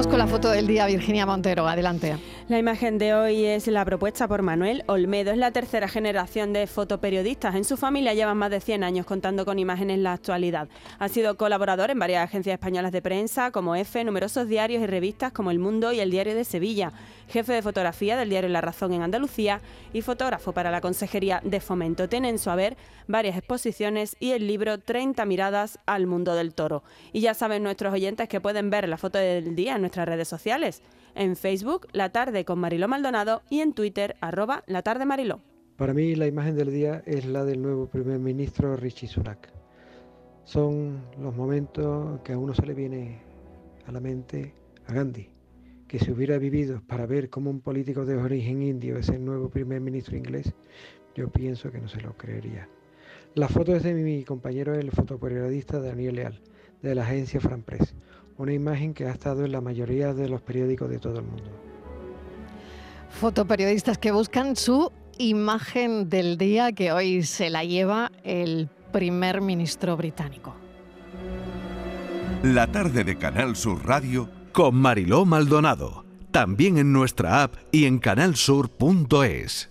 tenemos la foto del día, Virginia Montero. Adelante. La imagen de hoy es la propuesta por Manuel Olmedo. Es la tercera generación de fotoperiodistas. En su familia llevan más de 100 años contando con imágenes en la actualidad. Ha sido colaborador en varias agencias españolas de prensa, como EFE, numerosos diarios y revistas como El Mundo y El Diario de Sevilla. Jefe de fotografía del diario La Razón en Andalucía y fotógrafo para la Consejería de Fomento. Tiene en su haber varias exposiciones y el libro 30 miradas al mundo del toro. Y ya saben nuestros oyentes que pueden ver la foto del día en nuestras redes sociales. En Facebook, La Tarde con Mariló Maldonado y en Twitter, arroba La Tarde Mariló. Para mí la imagen del día es la del nuevo primer ministro Richie Sunak. Son los momentos que a uno se le viene a la mente a Gandhi, que si hubiera vivido para ver cómo un político de origen indio es el nuevo primer ministro inglés, yo pienso que no se lo creería. La foto es de mi compañero, el fotoperiodista Daniel Leal, de la agencia Fran Press una imagen que ha estado en la mayoría de los periódicos de todo el mundo. Fotoperiodistas que buscan su imagen del día que hoy se la lleva el primer ministro británico. La tarde de Canal Sur Radio con Mariló Maldonado, también en nuestra app y en canalsur.es.